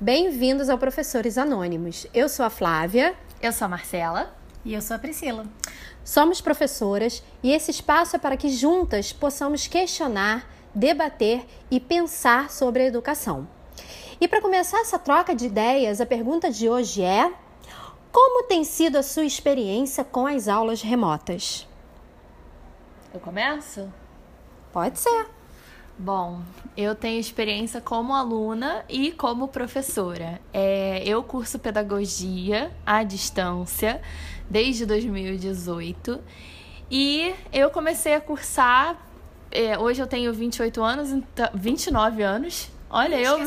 Bem-vindos ao Professores Anônimos. Eu sou a Flávia. Eu sou a Marcela. E eu sou a Priscila. Somos professoras e esse espaço é para que juntas possamos questionar, debater e pensar sobre a educação. E para começar essa troca de ideias, a pergunta de hoje é: como tem sido a sua experiência com as aulas remotas? Eu começo? Pode ser. Bom, eu tenho experiência como aluna e como professora. É, eu curso pedagogia à distância desde 2018 e eu comecei a cursar. É, hoje eu tenho 28 anos, 29 então, anos. Olha, eu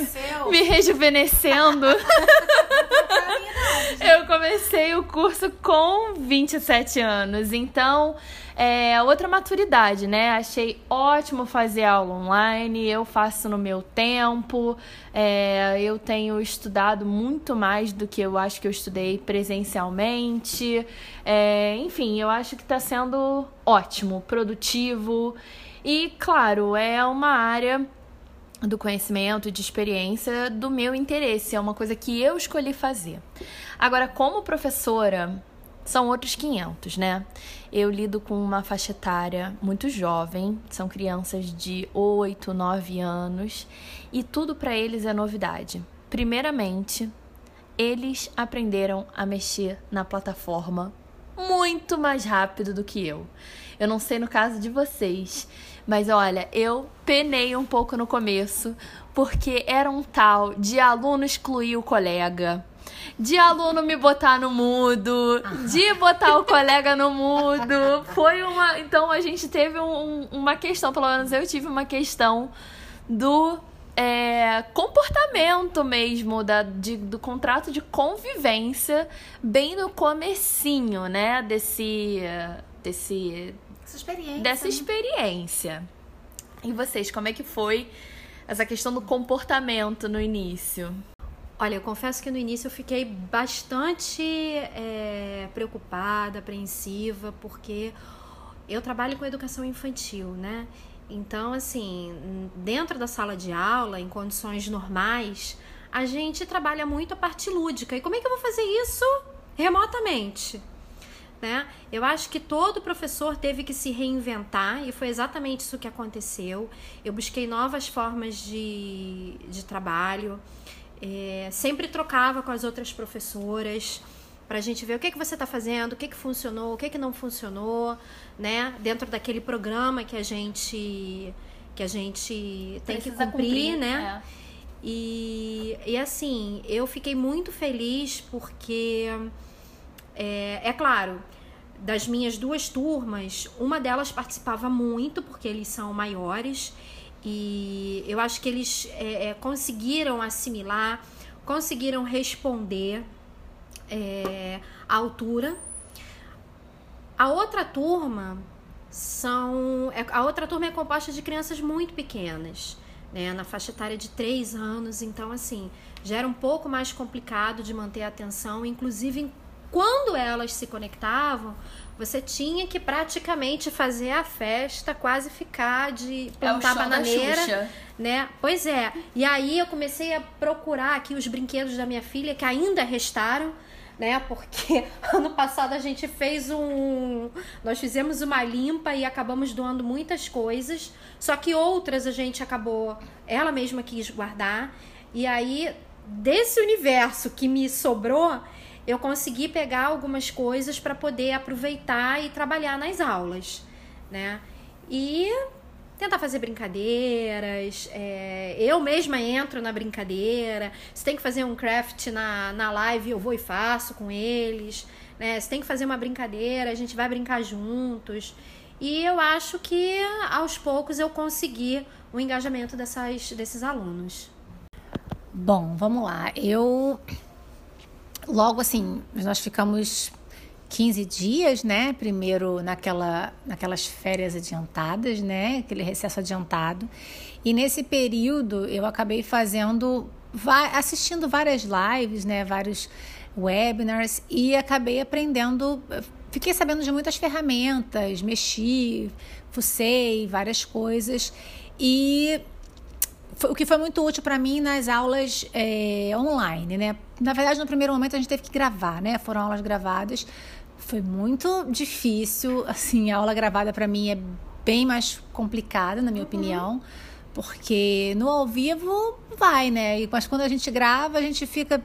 me rejuvenescendo. eu comecei o curso com 27 anos, então é outra maturidade, né? Achei ótimo fazer aula online, eu faço no meu tempo, é, eu tenho estudado muito mais do que eu acho que eu estudei presencialmente. É, enfim, eu acho que está sendo ótimo, produtivo e, claro, é uma área do conhecimento, de experiência, do meu interesse. É uma coisa que eu escolhi fazer. Agora, como professora, são outros 500, né? Eu lido com uma faixa etária muito jovem, são crianças de 8, 9 anos, e tudo para eles é novidade. Primeiramente, eles aprenderam a mexer na plataforma muito mais rápido do que eu. Eu não sei no caso de vocês, mas olha, eu penei um pouco no começo, porque era um tal de aluno excluir o colega de aluno me botar no mudo, de botar o colega no mudo. Foi uma. Então a gente teve um, uma questão, pelo menos eu tive uma questão do é, comportamento mesmo da, de, do contrato de convivência bem no comecinho, né? Desse. desse Essa experiência. Dessa né? experiência. E vocês, como é que foi essa questão do comportamento no início? Olha, eu confesso que no início eu fiquei bastante é, preocupada, apreensiva, porque eu trabalho com educação infantil, né? Então, assim, dentro da sala de aula, em condições normais, a gente trabalha muito a parte lúdica. E como é que eu vou fazer isso remotamente? Né? Eu acho que todo professor teve que se reinventar e foi exatamente isso que aconteceu. Eu busquei novas formas de, de trabalho. É, sempre trocava com as outras professoras para a gente ver o que, que você está fazendo, o que, que funcionou, o que, que não funcionou, né? Dentro daquele programa que a gente que a gente tem Precisa que cumprir, cumprir né? É. E, e assim, eu fiquei muito feliz porque é, é claro, das minhas duas turmas, uma delas participava muito, porque eles são maiores, e eu acho que eles é, é, conseguiram assimilar, conseguiram responder é, à altura. A outra turma são. É, a outra turma é composta de crianças muito pequenas, né? Na faixa etária de 3 anos, então assim, já era um pouco mais complicado de manter a atenção, inclusive quando elas se conectavam, você tinha que praticamente fazer a festa, quase ficar de plantar é bananeira, né? Pois é. E aí eu comecei a procurar aqui os brinquedos da minha filha que ainda restaram, né? Porque ano passado a gente fez um, nós fizemos uma limpa e acabamos doando muitas coisas, só que outras a gente acabou, ela mesma quis guardar. E aí desse universo que me sobrou, eu consegui pegar algumas coisas para poder aproveitar e trabalhar nas aulas, né? E tentar fazer brincadeiras. É, eu mesma entro na brincadeira. Se tem que fazer um craft na, na live, eu vou e faço com eles. Né? Se tem que fazer uma brincadeira, a gente vai brincar juntos. E eu acho que aos poucos eu consegui o engajamento dessas, desses alunos. Bom, vamos lá. Eu logo assim, nós ficamos 15 dias, né? Primeiro naquela, naquelas férias adiantadas, né? Aquele recesso adiantado. E nesse período eu acabei fazendo, assistindo várias lives, né? Vários webinars e acabei aprendendo. Fiquei sabendo de muitas ferramentas, mexi, fucei várias coisas e o que foi muito útil para mim nas aulas é, online, né? Na verdade, no primeiro momento a gente teve que gravar, né? Foram aulas gravadas. Foi muito difícil, assim, a aula gravada para mim é bem mais complicada, na minha uhum. opinião, porque no ao vivo vai, né? Mas quando a gente grava, a gente fica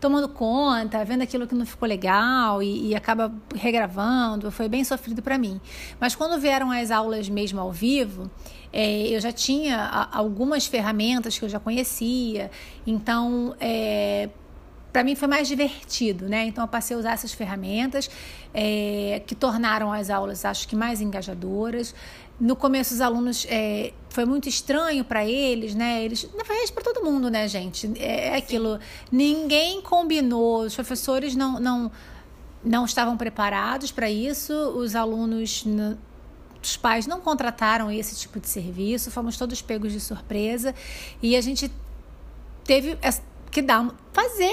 tomando conta, vendo aquilo que não ficou legal e, e acaba regravando. Foi bem sofrido para mim. Mas quando vieram as aulas mesmo ao vivo, é, eu já tinha algumas ferramentas que eu já conhecia, então é, para mim foi mais divertido, né? Então eu passei a usar essas ferramentas é, que tornaram as aulas, acho que mais engajadoras. No começo os alunos é, foi muito estranho para eles, né? Eles, na verdade, para todo mundo, né, gente? É, é aquilo. Ninguém combinou, os professores não, não, não estavam preparados para isso, os alunos os pais não contrataram esse tipo de serviço, fomos todos pegos de surpresa e a gente teve que dar, fazer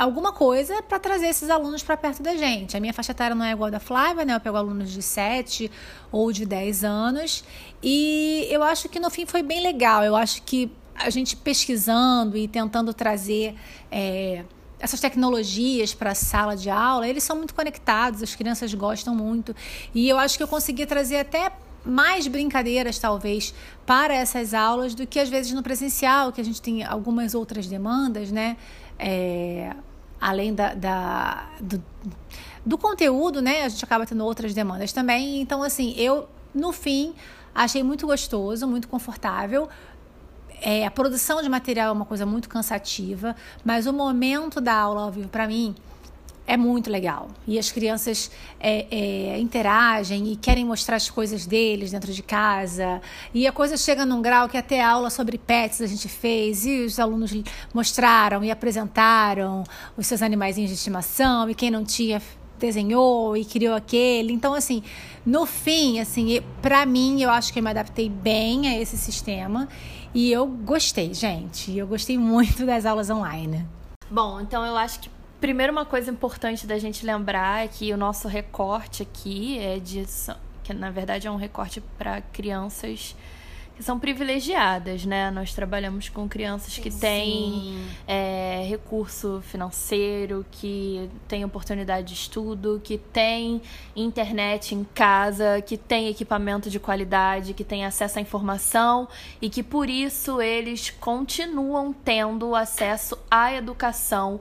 alguma coisa para trazer esses alunos para perto da gente. A minha faixa etária não é igual a da Flávia, né? Eu pego alunos de 7 ou de 10 anos e eu acho que no fim foi bem legal. Eu acho que a gente pesquisando e tentando trazer. É, essas tecnologias para a sala de aula, eles são muito conectados, as crianças gostam muito. E eu acho que eu consegui trazer até mais brincadeiras, talvez, para essas aulas do que às vezes no presencial, que a gente tem algumas outras demandas, né? É, além da, da do, do, conteúdo, né? A gente acaba tendo outras demandas também. Então, assim, eu, no fim, achei muito gostoso, muito confortável. É, a produção de material é uma coisa muito cansativa, mas o momento da aula ao vivo, para mim, é muito legal. E as crianças é, é, interagem e querem mostrar as coisas deles dentro de casa. E a coisa chega num grau que até aula sobre pets a gente fez e os alunos mostraram e apresentaram os seus animaizinhos de estimação e quem não tinha desenhou e criou aquele. Então, assim, no fim, assim, para mim, eu acho que eu me adaptei bem a esse sistema. E eu gostei, gente. Eu gostei muito das aulas online. Bom, então eu acho que primeiro uma coisa importante da gente lembrar é que o nosso recorte aqui é de que na verdade é um recorte para crianças que são privilegiadas, né? Nós trabalhamos com crianças que têm é, recurso financeiro, que têm oportunidade de estudo, que têm internet em casa, que têm equipamento de qualidade, que têm acesso à informação e que por isso eles continuam tendo acesso à educação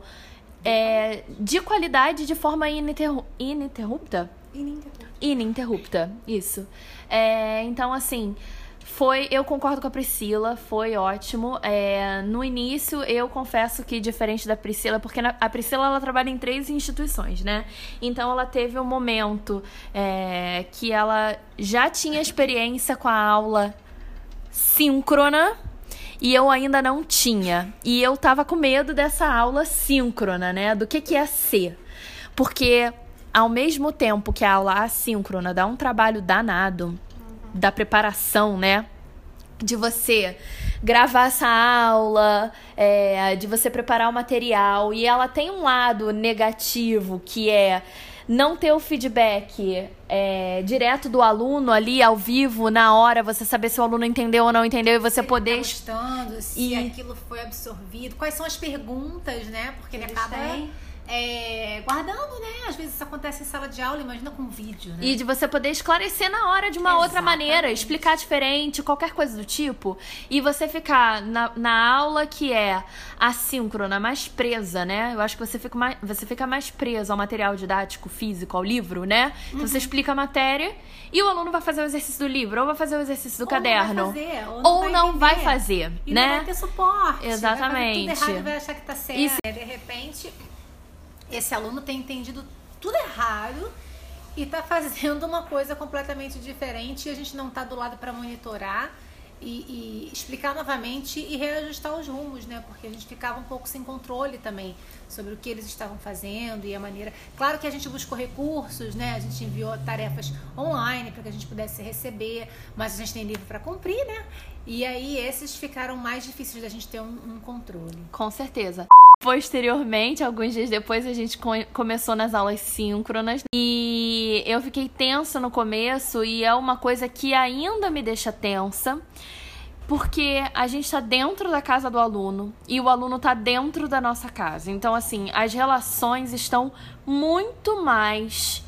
é, de qualidade de forma ininterru ininterrupta. Ininterrupta. Ininterrupta, isso. É, então, assim, foi, eu concordo com a Priscila, foi ótimo. É, no início, eu confesso que diferente da Priscila, porque a Priscila ela trabalha em três instituições, né? Então ela teve um momento é, que ela já tinha experiência com a aula síncrona e eu ainda não tinha. E eu tava com medo dessa aula síncrona, né? Do que que ia ser. Porque ao mesmo tempo que a aula assíncrona dá um trabalho danado, da preparação, né? De você gravar essa aula, é, de você preparar o material. E ela tem um lado negativo que é não ter o feedback é, direto do aluno ali ao vivo, na hora, você saber se o aluno entendeu ou não entendeu e você se poder. Tá gostando, se e... aquilo foi absorvido, quais são as perguntas, né? Porque ele acaba. Têm é, guardando, né? Às vezes isso acontece em sala de aula, imagina com vídeo, né? E de você poder esclarecer na hora de uma Exatamente. outra maneira, explicar diferente, qualquer coisa do tipo. E você ficar na, na aula que é assíncrona, mais presa, né? Eu acho que você fica mais, você fica mais preso ao material didático, físico, ao livro, né? Então uhum. você explica a matéria e o aluno vai fazer o exercício do livro, ou vai fazer o exercício do ou caderno. Não vai fazer, ou não, ou vai, não vai, fazer, e né? Não vai ter suporte. Exatamente. Vai errado, vai achar que tá certo. Isso. De repente esse aluno tem entendido tudo errado e está fazendo uma coisa completamente diferente e a gente não está do lado para monitorar e, e, explicar novamente e reajustar os rumos, né? Porque a gente ficava um pouco sem controle também sobre o que eles estavam fazendo e a maneira. Claro que a gente buscou recursos, né? A gente enviou tarefas online para que a gente pudesse receber, mas a gente tem livro para cumprir, né? E aí esses ficaram mais difíceis da gente ter um, um controle. Com certeza. Posteriormente, alguns dias depois, a gente começou nas aulas síncronas e eu fiquei tensa no começo e é uma coisa que ainda me deixa tensa. porque a gente está dentro da casa do aluno e o aluno está dentro da nossa casa. Então, assim, as relações estão muito mais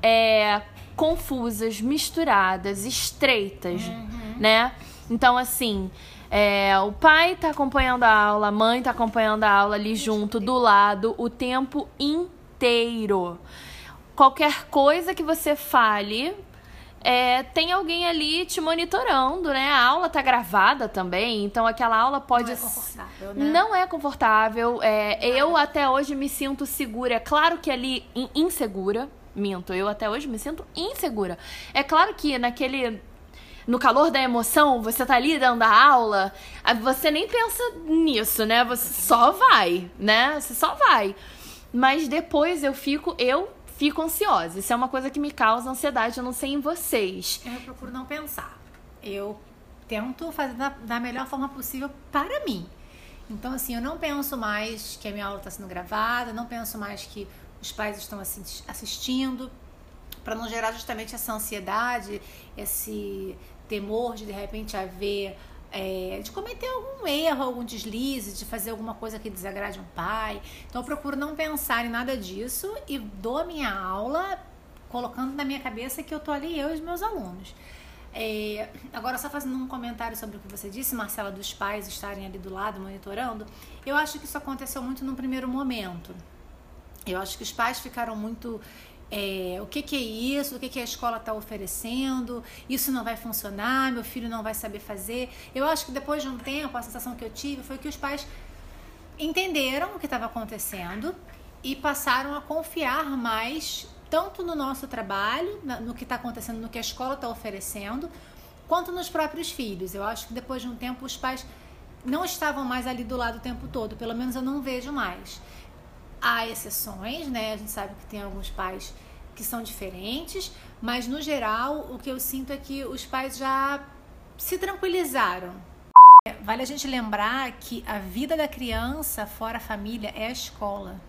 é, confusas, misturadas, estreitas, uhum. né? Então, assim, é, o pai está acompanhando a aula, a mãe está acompanhando a aula ali junto, do lado, o tempo inteiro. Qualquer coisa que você fale, é, tem alguém ali te monitorando, né? A aula tá gravada também, então aquela aula pode. Não é confortável, né? Não é confortável. É, eu até hoje me sinto segura. É claro que ali insegura. Minto, eu até hoje me sinto insegura. É claro que naquele. No calor da emoção, você tá ali dando a aula, você nem pensa nisso, né? Você só vai, né? Você só vai. Mas depois eu fico, eu fico ansiosa. Isso é uma coisa que me causa ansiedade, eu não sei em vocês. Eu procuro não pensar. Eu tento fazer da, da melhor forma possível para mim. Então, assim, eu não penso mais que a minha aula está sendo gravada, não penso mais que os pais estão assistindo, para não gerar justamente essa ansiedade, esse temor de de repente haver é, de cometer algum erro, algum deslize, de fazer alguma coisa que desagrade um pai. Então eu procuro não pensar em nada disso e dou a minha aula colocando na minha cabeça que eu tô ali eu e os meus alunos. É, agora, só fazendo um comentário sobre o que você disse, Marcela, dos pais estarem ali do lado monitorando, eu acho que isso aconteceu muito no primeiro momento. Eu acho que os pais ficaram muito é, o que, que, é isso, o que, que a escola está oferecendo, isso não vai funcionar, meu filho não vai saber fazer. Eu acho que depois de um tempo, a sensação que eu tive foi que os pais entenderam o que estava acontecendo e passaram a confiar mais tanto no nosso trabalho, no que está acontecendo, no que a escola está oferecendo, quanto nos próprios filhos. Eu acho que depois de um tempo os pais não estavam mais ali do lado o tempo todo, pelo menos eu não vejo mais. Há exceções, né? A gente sabe que tem alguns pais que são diferentes, mas no geral o que eu sinto é que os pais já se tranquilizaram. Vale a gente lembrar que a vida da criança fora a família é a escola.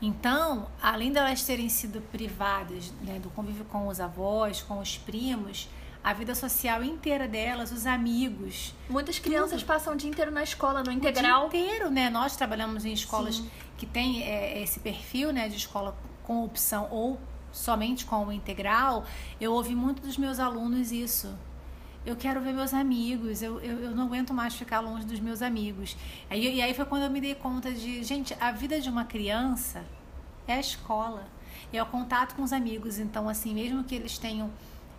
Então, além delas terem sido privadas né, do convívio com os avós, com os primos, a vida social inteira delas, os amigos. Muitas crianças tudo. passam o dia inteiro na escola, no integral. O dia inteiro, né? Nós trabalhamos em escolas Sim. que têm é, esse perfil, né, de escola com opção ou somente com o integral. Eu ouvi muito dos meus alunos isso. Eu quero ver meus amigos, eu, eu, eu não aguento mais ficar longe dos meus amigos. Aí, e aí foi quando eu me dei conta de, gente, a vida de uma criança é a escola, é o contato com os amigos. Então, assim, mesmo que eles tenham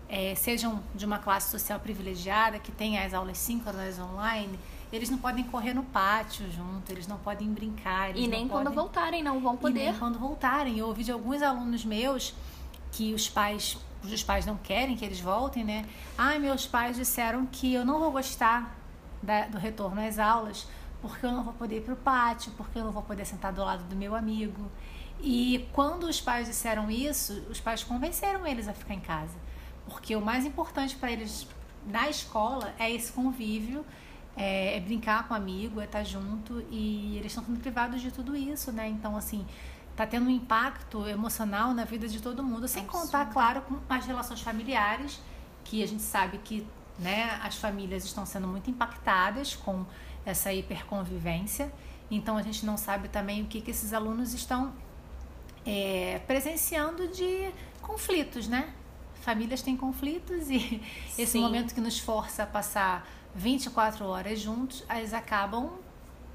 é, sejam de uma classe social privilegiada, que tenha as aulas síncronas online, eles não podem correr no pátio junto, eles não podem brincar. e nem quando podem... voltarem, não vão poder. E nem quando voltarem. Eu ouvi de alguns alunos meus que os pais, cujos pais não querem que eles voltem, né? Ah, meus pais disseram que eu não vou gostar da, do retorno às aulas porque eu não vou poder ir para o pátio, porque eu não vou poder sentar do lado do meu amigo. E quando os pais disseram isso, os pais convenceram eles a ficar em casa. Porque o mais importante para eles na escola é esse convívio, é, é, brincar com amigo, é estar junto e eles estão sendo privados de tudo isso, né? Então, assim, tá tendo um impacto emocional na vida de todo mundo, sem contar, claro, com as relações familiares, que a gente sabe que né, as famílias estão sendo muito impactadas com essa hiperconvivência. Então, a gente não sabe também o que, que esses alunos estão é, presenciando de conflitos, né? Famílias têm conflitos e esse Sim. momento que nos força a passar 24 horas juntos, eles acabam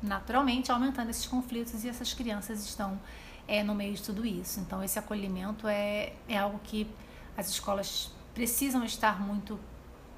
naturalmente aumentando esses conflitos e essas crianças estão é, no meio de tudo isso. Então, esse acolhimento é, é algo que as escolas precisam estar muito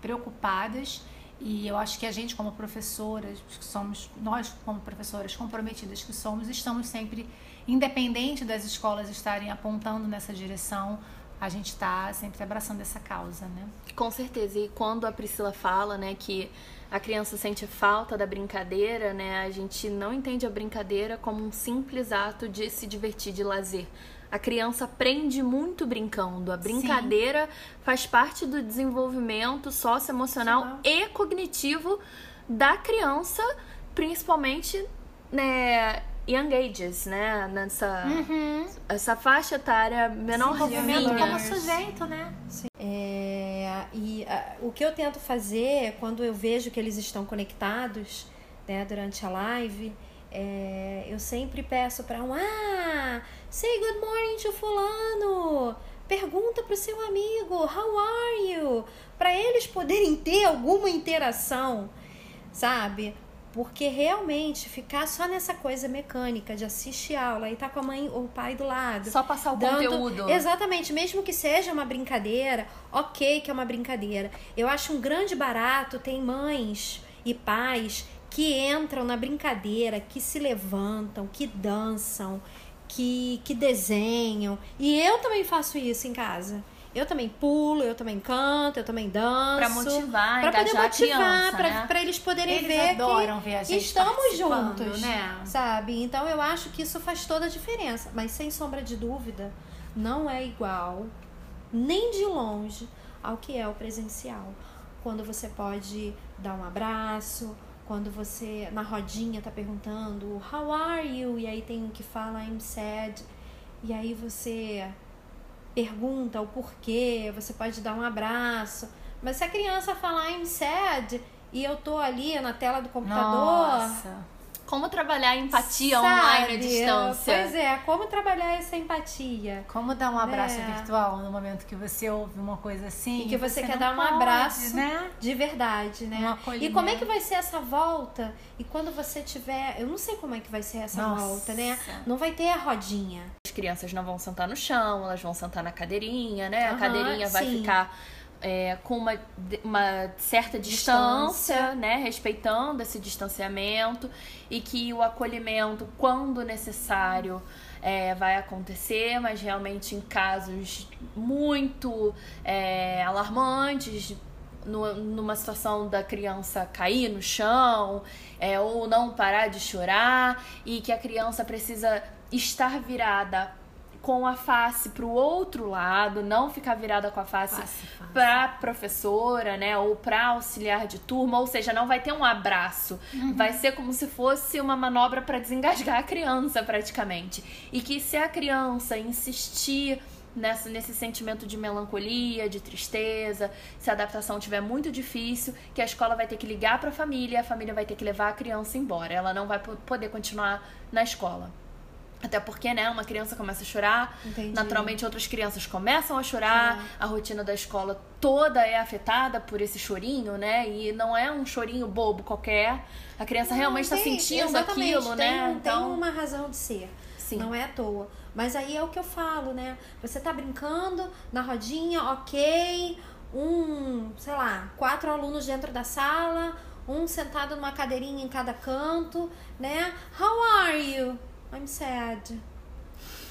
preocupadas e eu acho que a gente como professoras, que somos nós como professoras comprometidas que somos, estamos sempre independente das escolas estarem apontando nessa direção, a gente está sempre abraçando essa causa, né? Com certeza. E quando a Priscila fala, né, que a criança sente falta da brincadeira, né, a gente não entende a brincadeira como um simples ato de se divertir, de lazer. A criança aprende muito brincando. A brincadeira Sim. faz parte do desenvolvimento socioemocional e cognitivo da criança, principalmente né, young ages, né? Nessa uhum. essa faixa etária menorzinha. como sujeito, né? É, e uh, o que eu tento fazer quando eu vejo que eles estão conectados né, durante a live, é, eu sempre peço para um ah, say good morning to fulano, pergunta pro seu amigo how are you, para eles poderem ter alguma interação, sabe? Porque realmente ficar só nessa coisa mecânica de assistir aula e tá com a mãe ou o pai do lado. Só passar o dando... conteúdo. Exatamente, mesmo que seja uma brincadeira, ok que é uma brincadeira. Eu acho um grande barato, tem mães e pais que entram na brincadeira, que se levantam, que dançam, que, que desenham. E eu também faço isso em casa. Eu também pulo, eu também canto, eu também danço. Pra motivar, pra poder motivar, pra, né? pra eles poderem eles ver adoram que ver a gente estamos juntos, né? Sabe? Então eu acho que isso faz toda a diferença. Mas sem sombra de dúvida, não é igual, nem de longe, ao que é o presencial. Quando você pode dar um abraço, quando você na rodinha tá perguntando How are you? E aí tem um que fala I'm sad. E aí você pergunta o porquê, você pode dar um abraço. Mas se a criança falar I'm sad e eu tô ali na tela do computador. Nossa. Como trabalhar empatia Sabe, online à distância? Pois é, como trabalhar essa empatia? Como dar um abraço é. virtual no momento que você ouve uma coisa assim? E que você, você quer dar um pode, abraço né? de verdade, né? e como é que vai ser essa volta? E quando você tiver. Eu não sei como é que vai ser essa Nossa. volta, né? Não vai ter a rodinha. As crianças não vão sentar no chão, elas vão sentar na cadeirinha, né? Uhum, a cadeirinha vai sim. ficar é, com uma, uma certa distância, distância, né? Respeitando esse distanciamento e que o acolhimento, quando necessário, é, vai acontecer, mas realmente em casos muito é, alarmantes, no, numa situação da criança cair no chão é, ou não parar de chorar e que a criança precisa estar virada com a face para o outro lado, não ficar virada com a face, para professora, né, ou para auxiliar de turma, ou seja, não vai ter um abraço, uhum. vai ser como se fosse uma manobra para desengasgar a criança praticamente. E que se a criança insistir nessa, nesse sentimento de melancolia, de tristeza, se a adaptação estiver muito difícil, que a escola vai ter que ligar para a família, a família vai ter que levar a criança embora. Ela não vai poder continuar na escola. Até porque, né, uma criança começa a chorar, Entendi. naturalmente outras crianças começam a chorar, Sim. a rotina da escola toda é afetada por esse chorinho, né? E não é um chorinho bobo qualquer. A criança não, realmente está sentindo aquilo, tem, né? Então... Tem uma razão de ser. Sim. Não é à toa. Mas aí é o que eu falo, né? Você tá brincando na rodinha, ok. Um, sei lá, quatro alunos dentro da sala, um sentado numa cadeirinha em cada canto, né? How are you? I'm sad.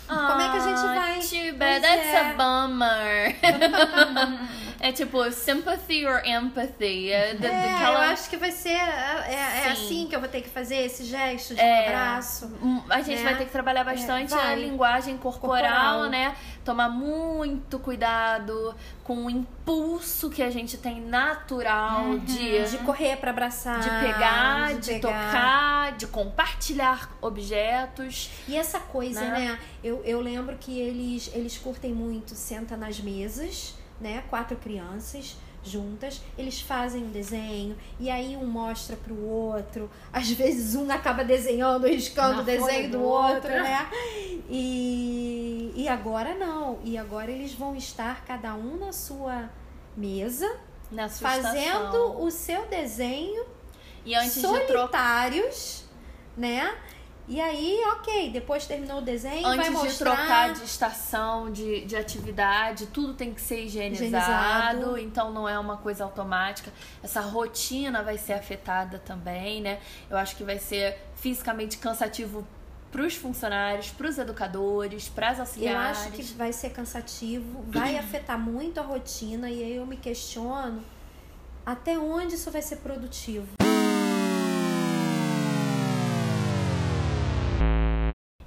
Como é que a gente ah, vai? Too bad, that's é. a bummer. é tipo sympathy or empathy. É, de, é eu acho que vai ser. É, é, é assim que eu vou ter que fazer esse gesto de um é. abraço. Hum, a gente vai ter que trabalhar bastante a linguagem corporal, corporal, né? Tomar muito cuidado com o impulso que a gente tem natural uhum. de, de correr para abraçar, de pegar, de, de pegar. tocar, de compartilhar objetos. E essa coisa, né? né? Eu, eu lembro que eles, eles curtem muito, senta nas mesas, né? Quatro crianças juntas, eles fazem um desenho e aí um mostra pro outro. Às vezes um acaba desenhando, riscando o desenho do, do outro, outro, né? E, e agora não. E agora eles vão estar cada um na sua mesa, na sua fazendo estação. o seu desenho e antes solitários, de né? E aí, ok, depois terminou o desenho, Antes vai mostrar... de trocar de estação, de, de atividade, tudo tem que ser higienizado, higienizado, então não é uma coisa automática. Essa rotina vai ser afetada também, né? Eu acho que vai ser fisicamente cansativo para os funcionários, para os educadores, para as auxiliares. Eu acho que vai ser cansativo, vai afetar muito a rotina e aí eu me questiono até onde isso vai ser produtivo.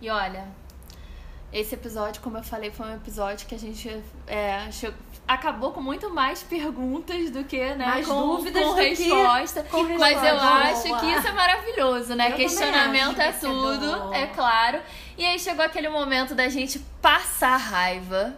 E olha, esse episódio, como eu falei, foi um episódio que a gente é, achou, acabou com muito mais perguntas do que, né? Mais com, dúvidas com resposta. Com mas resposta. eu acho que isso é maravilhoso, né? Eu Questionamento é tudo, é, é claro. E aí chegou aquele momento da gente passar raiva.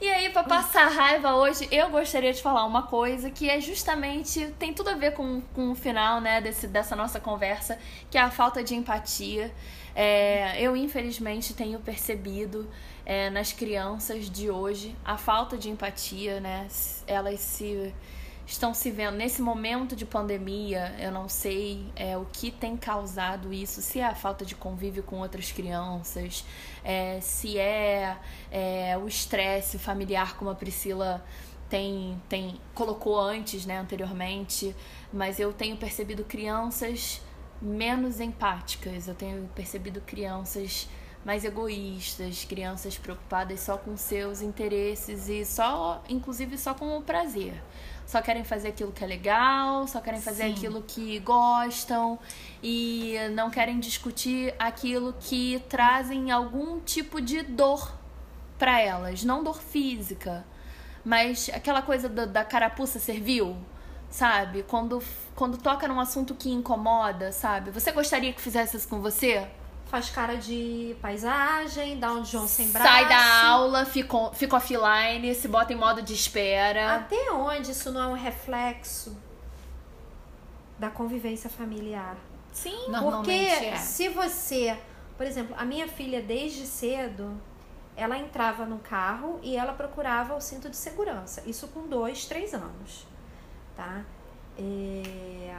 E aí, para passar raiva hoje, eu gostaria de falar uma coisa que é justamente. tem tudo a ver com, com o final, né, desse, dessa nossa conversa, que é a falta de empatia. É, eu, infelizmente, tenho percebido é, nas crianças de hoje a falta de empatia, né? Elas se estão se vendo nesse momento de pandemia. Eu não sei é, o que tem causado isso, se é a falta de convívio com outras crianças, é, se é, é o estresse familiar, como a Priscila tem, tem colocou antes, né, anteriormente. Mas eu tenho percebido crianças menos empáticas. Eu tenho percebido crianças mais egoístas, crianças preocupadas só com seus interesses e só, inclusive, só com o prazer só querem fazer aquilo que é legal, só querem fazer Sim. aquilo que gostam e não querem discutir aquilo que trazem algum tipo de dor para elas, não dor física, mas aquela coisa da, da carapuça servil, sabe? Quando quando toca num assunto que incomoda, sabe? Você gostaria que fizesse isso com você? Faz cara de paisagem, dá um John sem braço. Sai da aula, fica, fica offline, se bota em modo de espera. Até onde isso não é um reflexo da convivência familiar? Sim, Porque é. se você, por exemplo, a minha filha desde cedo, ela entrava no carro e ela procurava o cinto de segurança. Isso com dois, três anos, tá? É...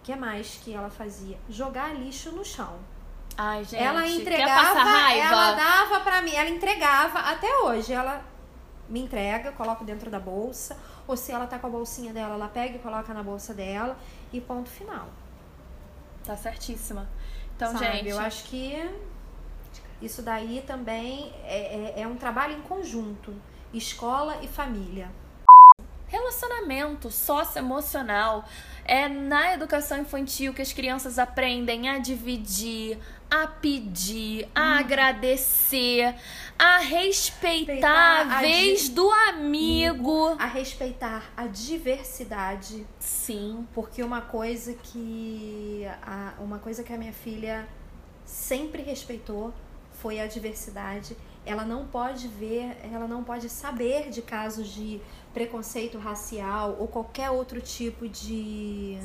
O que mais que ela fazia? Jogar lixo no chão. Ai, gente. Ela entregava, ela dava para mim, ela entregava até hoje. Ela me entrega, coloco dentro da bolsa, ou se ela tá com a bolsinha dela, ela pega e coloca na bolsa dela e ponto final. Tá certíssima. Então, Sabe, gente, eu acho que isso daí também é, é, é um trabalho em conjunto, escola e família. Relacionamento socioemocional é na educação infantil que as crianças aprendem a dividir, a pedir, a hum. agradecer, a respeitar, respeitar a vez a do amigo. A respeitar a diversidade. Sim. Porque uma coisa que. A, uma coisa que a minha filha sempre respeitou foi a diversidade. Ela não pode ver, ela não pode saber de casos de preconceito racial ou qualquer outro tipo de,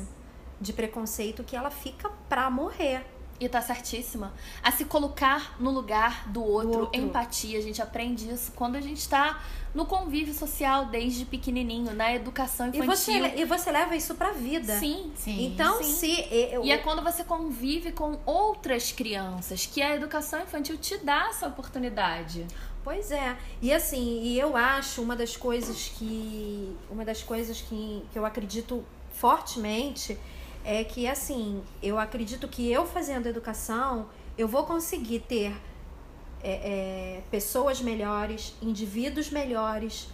de preconceito que ela fica pra morrer. E tá certíssima. A se colocar no lugar do outro, do outro. empatia. A gente aprende isso quando a gente tá no convívio social desde pequenininho, na educação infantil. E você, e você leva isso pra vida. Sim, sim. Então, sim. se. Eu... E é quando você convive com outras crianças que a educação infantil te dá essa oportunidade. Pois é. E assim, e eu acho uma das coisas que. Uma das coisas que, que eu acredito fortemente é que, assim, eu acredito que eu fazendo educação, eu vou conseguir ter é, é, pessoas melhores, indivíduos melhores,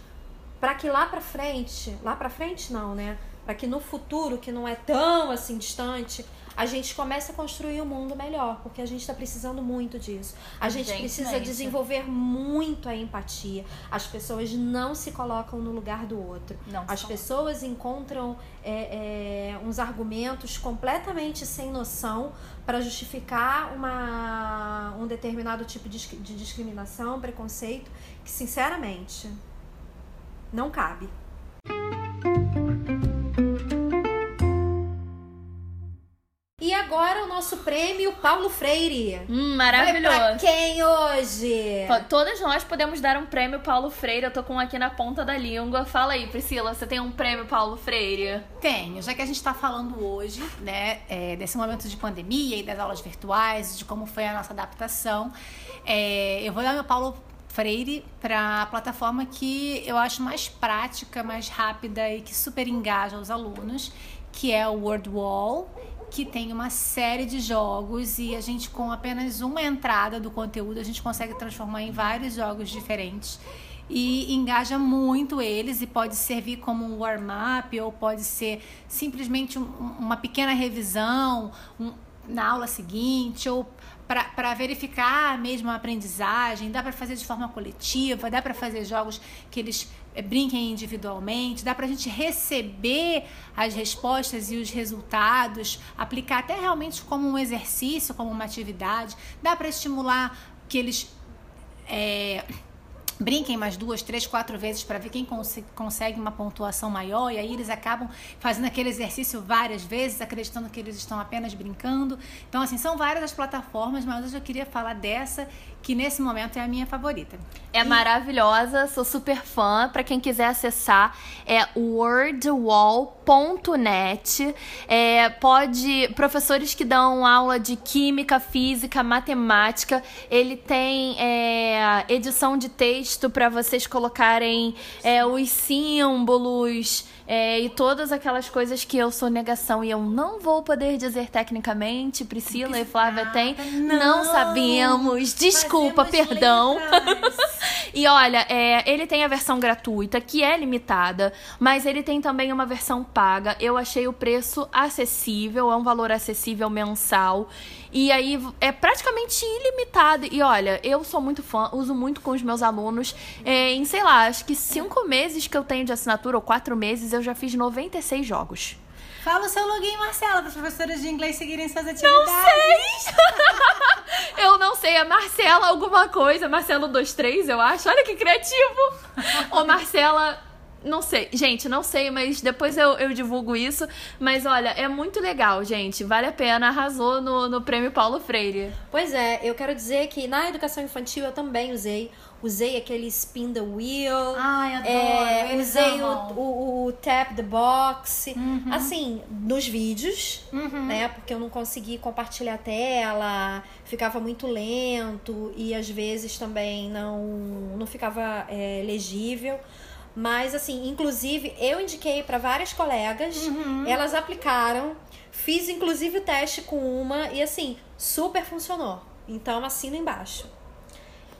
para que lá para frente, lá para frente não, né? Para que no futuro, que não é tão assim distante, a gente começa a construir um mundo melhor, porque a gente está precisando muito disso. A gente, gente precisa é desenvolver muito a empatia. As pessoas não se colocam no lugar do outro. Não, As pessoas encontram é, é, uns argumentos completamente sem noção para justificar uma, um determinado tipo de, de discriminação, preconceito, que sinceramente não cabe. Agora o nosso prêmio Paulo Freire. Hum, maravilhoso. Vai pra quem hoje? Todas nós podemos dar um prêmio Paulo Freire. Eu tô com um aqui na ponta da língua. Fala aí, Priscila, você tem um prêmio Paulo Freire? Tenho. Já que a gente tá falando hoje, né, é, desse momento de pandemia e das aulas virtuais, de como foi a nossa adaptação, é, eu vou dar meu Paulo Freire para a plataforma que eu acho mais prática, mais rápida e que super engaja os alunos, que é o WordWall que tem uma série de jogos e a gente com apenas uma entrada do conteúdo a gente consegue transformar em vários jogos diferentes. E engaja muito eles e pode servir como um warm-up ou pode ser simplesmente um, uma pequena revisão um, na aula seguinte ou para verificar mesmo a aprendizagem, dá para fazer de forma coletiva, dá para fazer jogos que eles brinquem individualmente, dá para a gente receber as respostas e os resultados, aplicar até realmente como um exercício, como uma atividade, dá para estimular que eles é, brinquem mais duas, três, quatro vezes para ver quem cons consegue uma pontuação maior, e aí eles acabam fazendo aquele exercício várias vezes, acreditando que eles estão apenas brincando. Então, assim, são várias as plataformas, mas hoje eu queria falar dessa que nesse momento é a minha favorita. É e... maravilhosa, sou super fã. Para quem quiser acessar, é wordwall.net. É, pode professores que dão aula de química, física, matemática. Ele tem é, edição de texto para vocês colocarem é, os símbolos é, e todas aquelas coisas que eu sou negação e eu não vou poder dizer tecnicamente, Priscila e Flávia têm, não, não sabemos, desculpa, perdão. e olha, é, ele tem a versão gratuita, que é limitada, mas ele tem também uma versão paga. Eu achei o preço acessível, é um valor acessível mensal. E aí é praticamente ilimitado. E olha, eu sou muito fã, uso muito com os meus alunos. É, em, sei lá, acho que cinco meses que eu tenho de assinatura, ou quatro meses, eu já fiz 96 jogos. Fala o seu login, Marcela, para as professoras de inglês seguirem suas atividades. Não sei! eu não sei, é Marcela alguma coisa, Marcelo 23, eu acho. Olha que criativo! Ô, Marcela não sei, gente, não sei, mas depois eu, eu divulgo isso. Mas olha, é muito legal, gente. Vale a pena, arrasou no, no prêmio Paulo Freire. Pois é, eu quero dizer que na educação infantil eu também usei. Usei aquele spin the wheel. Ai, adoro. É, usei o, o, o, tap the box. Uhum. Assim, nos vídeos, uhum. né? Porque eu não consegui compartilhar a tela, ficava muito lento e às vezes também não, não ficava é, legível. Mas, assim, inclusive, eu indiquei para várias colegas, uhum. elas aplicaram, fiz inclusive o teste com uma e, assim, super funcionou. Então, assina embaixo.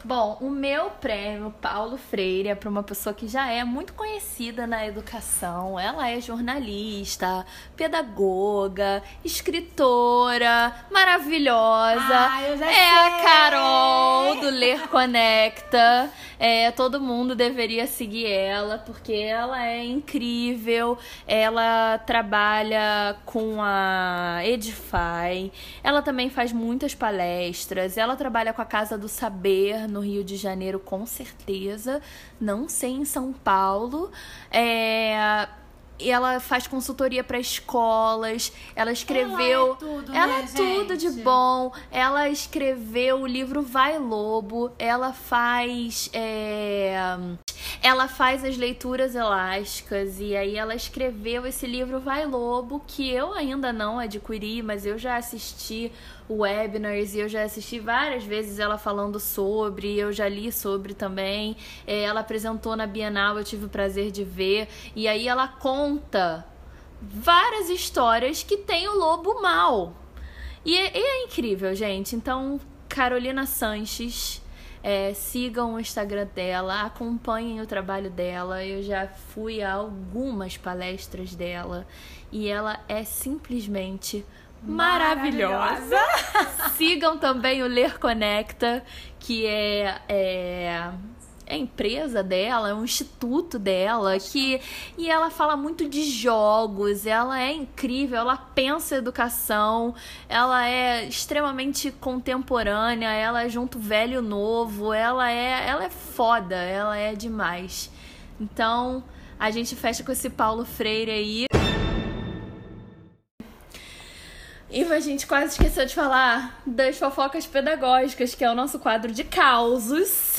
Bom, o meu prêmio Paulo Freire é para uma pessoa que já é muito conhecida na educação. Ela é jornalista, pedagoga, escritora, maravilhosa. Ah, eu já é sei. a Carol do Ler Conecta. É, todo mundo deveria seguir ela porque ela é incrível. Ela trabalha com a Edify. Ela também faz muitas palestras. Ela trabalha com a Casa do Saber no Rio de Janeiro, com certeza. Não sei em São Paulo. É, e ela faz consultoria para escolas. Ela escreveu. Ela é tudo, ela né, é tudo de bom. Ela escreveu o livro Vai Lobo. Ela faz. É... Ela faz as leituras elásticas. E aí ela escreveu esse livro Vai Lobo, que eu ainda não adquiri, mas eu já assisti webinars e eu já assisti várias vezes ela falando sobre, eu já li sobre também. É, ela apresentou na Bienal, eu tive o prazer de ver. E aí ela conta várias histórias que tem o lobo mal. E é, é incrível, gente. Então, Carolina Sanches. É, sigam o Instagram dela, acompanhem o trabalho dela. Eu já fui a algumas palestras dela e ela é simplesmente maravilhosa. maravilhosa. Sigam também o Ler Conecta, que é, é é a empresa dela, é um instituto dela, que e ela fala muito de jogos, ela é incrível, ela pensa educação, ela é extremamente contemporânea, ela é junto velho novo, ela é, ela é foda, ela é demais. Então, a gente fecha com esse Paulo Freire aí. E a gente quase esqueceu de falar das fofocas pedagógicas, que é o nosso quadro de causos.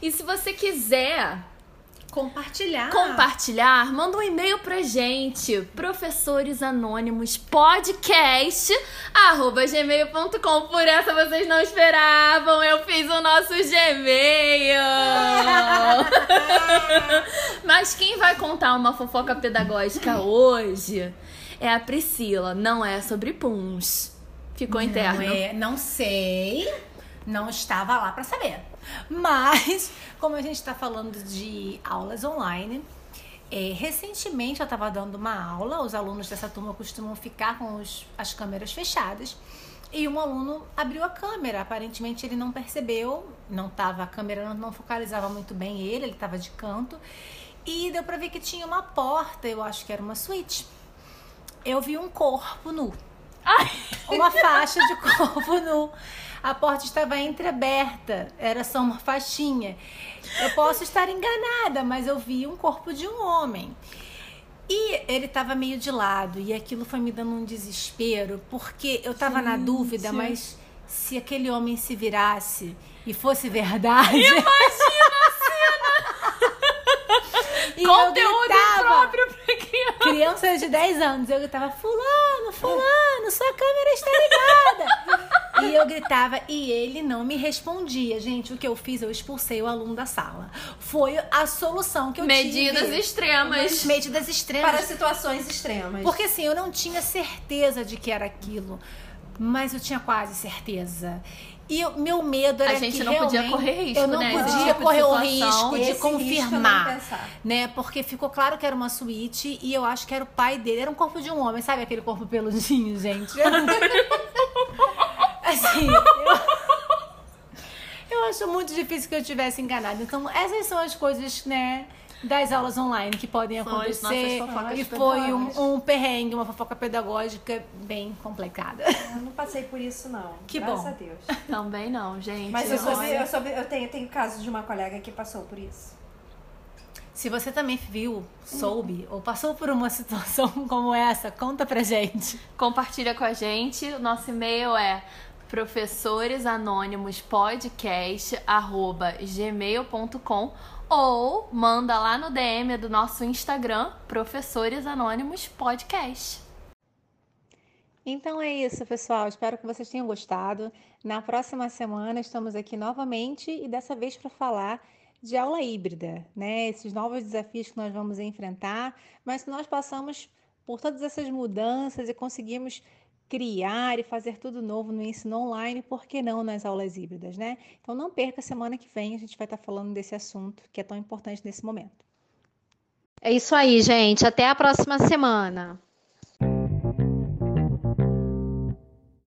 E se você quiser compartilhar, compartilhar, manda um e-mail pra gente, professores anônimos podcast gmail.com. Por essa vocês não esperavam, eu fiz o nosso Gmail. Mas quem vai contar uma fofoca pedagógica hoje? É a Priscila. Não é sobre puns. Ficou não interno. É, não sei. Não estava lá para saber. Mas, como a gente está falando de aulas online, é, recentemente eu estava dando uma aula, os alunos dessa turma costumam ficar com os, as câmeras fechadas. E um aluno abriu a câmera, aparentemente ele não percebeu, não tava, a câmera não, não focalizava muito bem ele, ele estava de canto. E deu para ver que tinha uma porta, eu acho que era uma suíte eu vi um corpo nu. uma faixa de corpo nu. A porta estava entreaberta, era só uma faixinha. Eu posso estar enganada, mas eu vi um corpo de um homem. E ele estava meio de lado, e aquilo foi me dando um desespero, porque eu estava na dúvida, mas se aquele homem se virasse e fosse verdade. Imagina a cena! e Conteúdo eu gritava, próprio pra criança. criança de 10 anos, eu gritava: Fulano, Fulano, sua câmera está ligada. E eu gritava e ele não me respondia. Gente, o que eu fiz? Eu expulsei o aluno da sala. Foi a solução que eu Medidas tive. extremas. Medidas extremas. Para situações extremas. Porque assim, eu não tinha certeza de que era aquilo, mas eu tinha quase certeza. E o meu medo era A gente que não podia correr risco, eu não né? Podia tipo correr o risco de risco confirmar, pensar. né? Porque ficou claro que era uma suíte e eu acho que era o pai dele, era um corpo de um homem, sabe aquele corpo peludinho, gente? assim, eu... eu acho muito difícil que eu tivesse enganado. Então, essas são as coisas, né? Das aulas online que podem acontecer. E foi um, um perrengue, uma fofoca pedagógica bem complicada. Eu não passei por isso, não. Que Graças bom. a Deus. Também não, gente. Mas eu, soube, eu, soube, eu tenho, tenho casos de uma colega que passou por isso. Se você também viu, soube ou passou por uma situação como essa, conta pra gente. Compartilha com a gente. O nosso e-mail é professoresanônimospodcast@gmail.com ou manda lá no DM do nosso Instagram Professores Anônimos Podcast. Então é isso, pessoal. Espero que vocês tenham gostado. Na próxima semana estamos aqui novamente e dessa vez para falar de aula híbrida, né? Esses novos desafios que nós vamos enfrentar, mas que nós passamos por todas essas mudanças e conseguimos criar e fazer tudo novo no ensino online, por que não nas aulas híbridas, né? Então não perca semana que vem, a gente vai estar falando desse assunto que é tão importante nesse momento. É isso aí, gente. Até a próxima semana.